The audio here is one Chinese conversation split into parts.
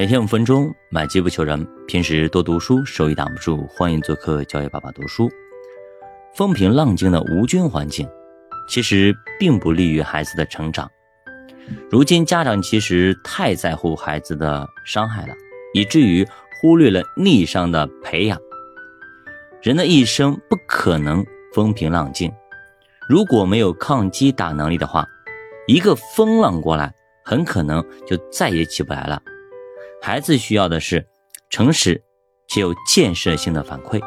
每天五分钟，买机不求人。平时多读书，收益挡不住。欢迎做客教育爸爸读书。风平浪静的无菌环境，其实并不利于孩子的成长。如今家长其实太在乎孩子的伤害了，以至于忽略了逆商的培养。人的一生不可能风平浪静，如果没有抗击打能力的话，一个风浪过来，很可能就再也起不来了。孩子需要的是诚实且有建设性的反馈。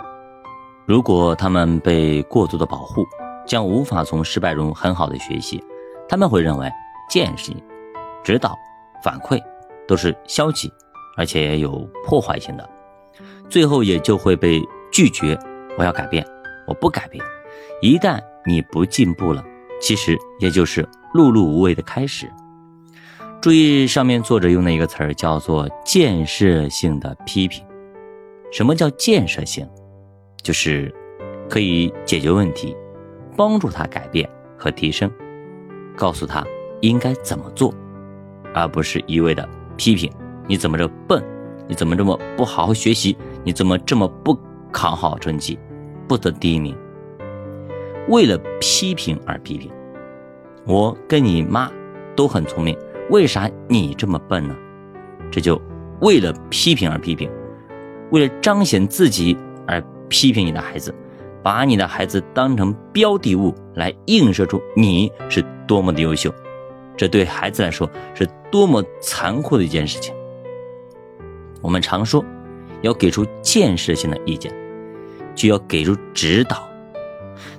如果他们被过度的保护，将无法从失败中很好的学习。他们会认为建议、指导、反馈都是消极，而且有破坏性的，最后也就会被拒绝。我要改变，我不改变。一旦你不进步了，其实也就是碌碌无为的开始。注意上面作者用的一个词儿叫做建设性的批评。什么叫建设性？就是可以解决问题，帮助他改变和提升，告诉他应该怎么做，而不是一味的批评。你怎么这笨？你怎么这么不好好学习？你怎么这么不考好成绩，不得第一名？为了批评而批评，我跟你妈都很聪明。为啥你这么笨呢？这就为了批评而批评，为了彰显自己而批评你的孩子，把你的孩子当成标的物来映射出你是多么的优秀，这对孩子来说是多么残酷的一件事情。我们常说要给出建设性的意见，就要给出指导，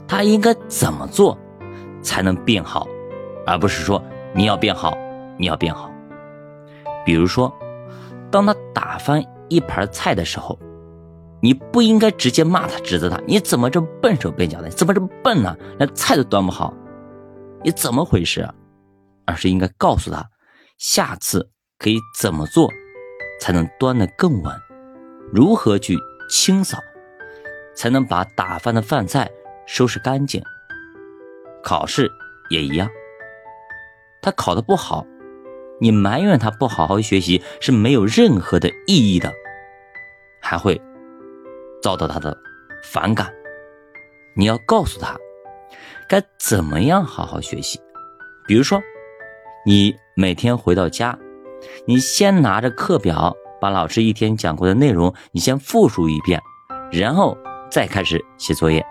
他应该怎么做才能变好，而不是说你要变好。你要变好，比如说，当他打翻一盘菜的时候，你不应该直接骂他、指责他，你怎么这么笨手笨脚的？你怎么这么笨呢？连菜都端不好，你怎么回事？而是应该告诉他，下次可以怎么做才能端得更稳，如何去清扫，才能把打翻的饭菜收拾干净。考试也一样，他考得不好。你埋怨他不好好学习是没有任何的意义的，还会遭到他的反感。你要告诉他该怎么样好好学习。比如说，你每天回到家，你先拿着课表，把老师一天讲过的内容你先复述一遍，然后再开始写作业。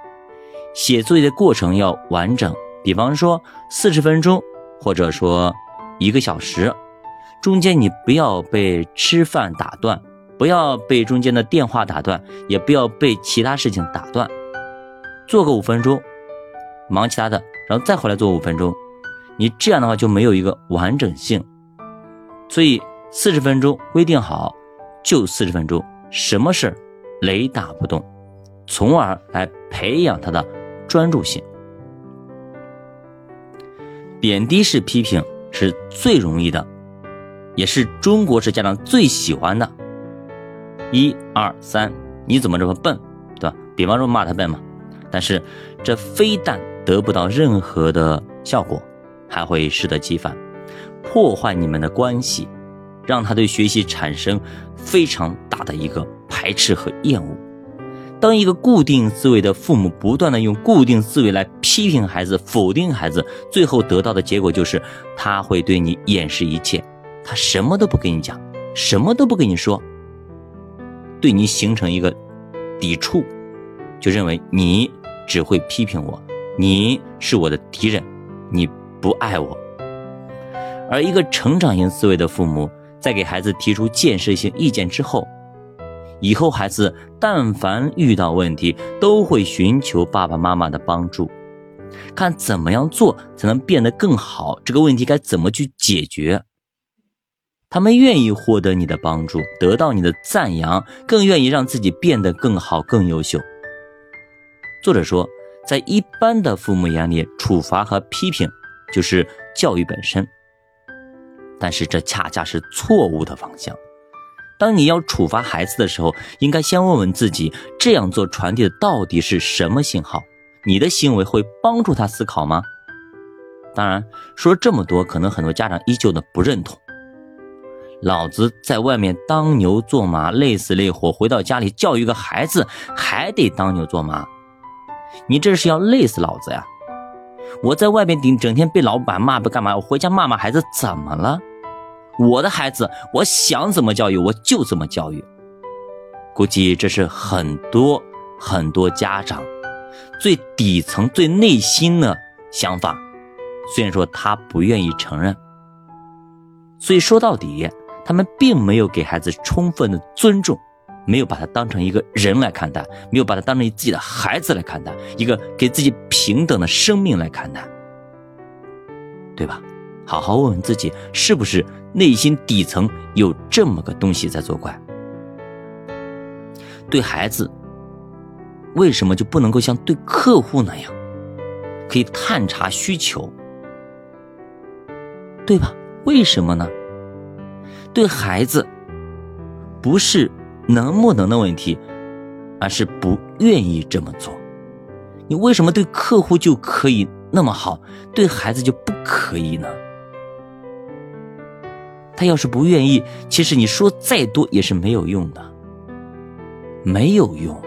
写作业的过程要完整，比方说四十分钟，或者说。一个小时，中间你不要被吃饭打断，不要被中间的电话打断，也不要被其他事情打断。做个五分钟，忙其他的，然后再回来做五分钟。你这样的话就没有一个完整性。所以四十分钟规定好，就四十分钟，什么事雷打不动，从而来培养他的专注性。贬低式批评。是最容易的，也是中国式家长最喜欢的。一二三，你怎么这么笨，对吧？比方说骂他笨嘛，但是这非但得不到任何的效果，还会适得其反，破坏你们的关系，让他对学习产生非常大的一个排斥和厌恶。当一个固定思维的父母不断的用固定思维来批评孩子、否定孩子，最后得到的结果就是他会对你掩饰一切，他什么都不跟你讲，什么都不跟你说，对你形成一个抵触，就认为你只会批评我，你是我的敌人，你不爱我。而一个成长型思维的父母，在给孩子提出建设性意见之后。以后孩子但凡遇到问题，都会寻求爸爸妈妈的帮助，看怎么样做才能变得更好。这个问题该怎么去解决？他们愿意获得你的帮助，得到你的赞扬，更愿意让自己变得更好、更优秀。作者说，在一般的父母眼里，处罚和批评就是教育本身，但是这恰恰是错误的方向。当你要处罚孩子的时候，应该先问问自己，这样做传递的到底是什么信号？你的行为会帮助他思考吗？当然，说这么多，可能很多家长依旧的不认同。老子在外面当牛做马，累死累活，回到家里教育个孩子还得当牛做马，你这是要累死老子呀！我在外面顶整天被老板骂不干嘛，我回家骂骂孩子怎么了？我的孩子，我想怎么教育我就怎么教育。估计这是很多很多家长最底层、最内心的想法，虽然说他不愿意承认。所以说到底，他们并没有给孩子充分的尊重，没有把他当成一个人来看待，没有把他当成自己的孩子来看待，一个给自己平等的生命来看待，对吧？好好问问自己，是不是内心底层有这么个东西在作怪？对孩子，为什么就不能够像对客户那样，可以探查需求，对吧？为什么呢？对孩子，不是能不能的问题，而是不愿意这么做。你为什么对客户就可以那么好，对孩子就不可以呢？他要是不愿意，其实你说再多也是没有用的，没有用，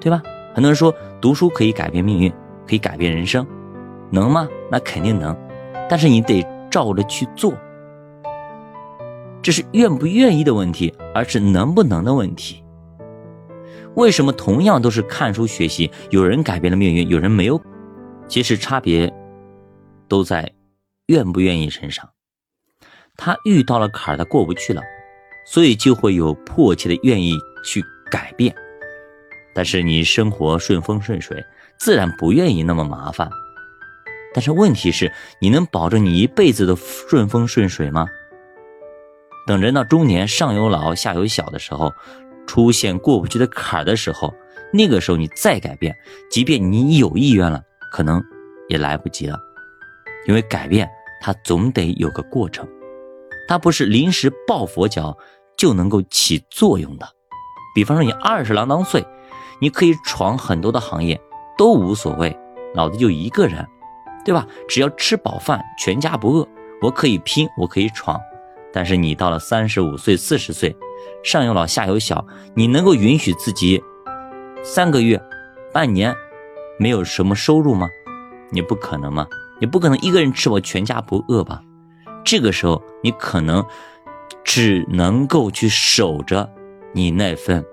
对吧？很多人说读书可以改变命运，可以改变人生，能吗？那肯定能，但是你得照着去做。这是愿不愿意的问题，而是能不能的问题。为什么同样都是看书学习，有人改变了命运，有人没有？其实差别都在愿不愿意身上。他遇到了坎儿，他过不去了，所以就会有迫切的愿意去改变。但是你生活顺风顺水，自然不愿意那么麻烦。但是问题是，你能保证你一辈子都顺风顺水吗？等人到中年，上有老下有小的时候，出现过不去的坎儿的时候，那个时候你再改变，即便你有意愿了，可能也来不及了，因为改变它总得有个过程。它不是临时抱佛脚就能够起作用的。比方说，你二十郎当岁，你可以闯很多的行业都无所谓，老子就一个人，对吧？只要吃饱饭，全家不饿，我可以拼，我可以闯。但是你到了三十五岁、四十岁，上有老下有小，你能够允许自己三个月、半年没有什么收入吗？你不可能吗？你不可能一个人吃饱全家不饿吧？这个时候，你可能只能够去守着你那份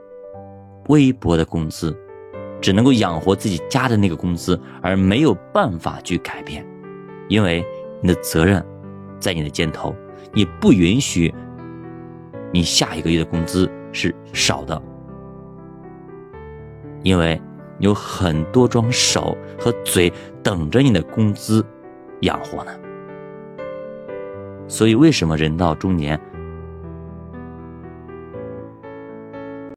微薄的工资，只能够养活自己家的那个工资，而没有办法去改变，因为你的责任在你的肩头，你不允许你下一个月的工资是少的，因为有很多双手和嘴等着你的工资养活呢。所以，为什么人到中年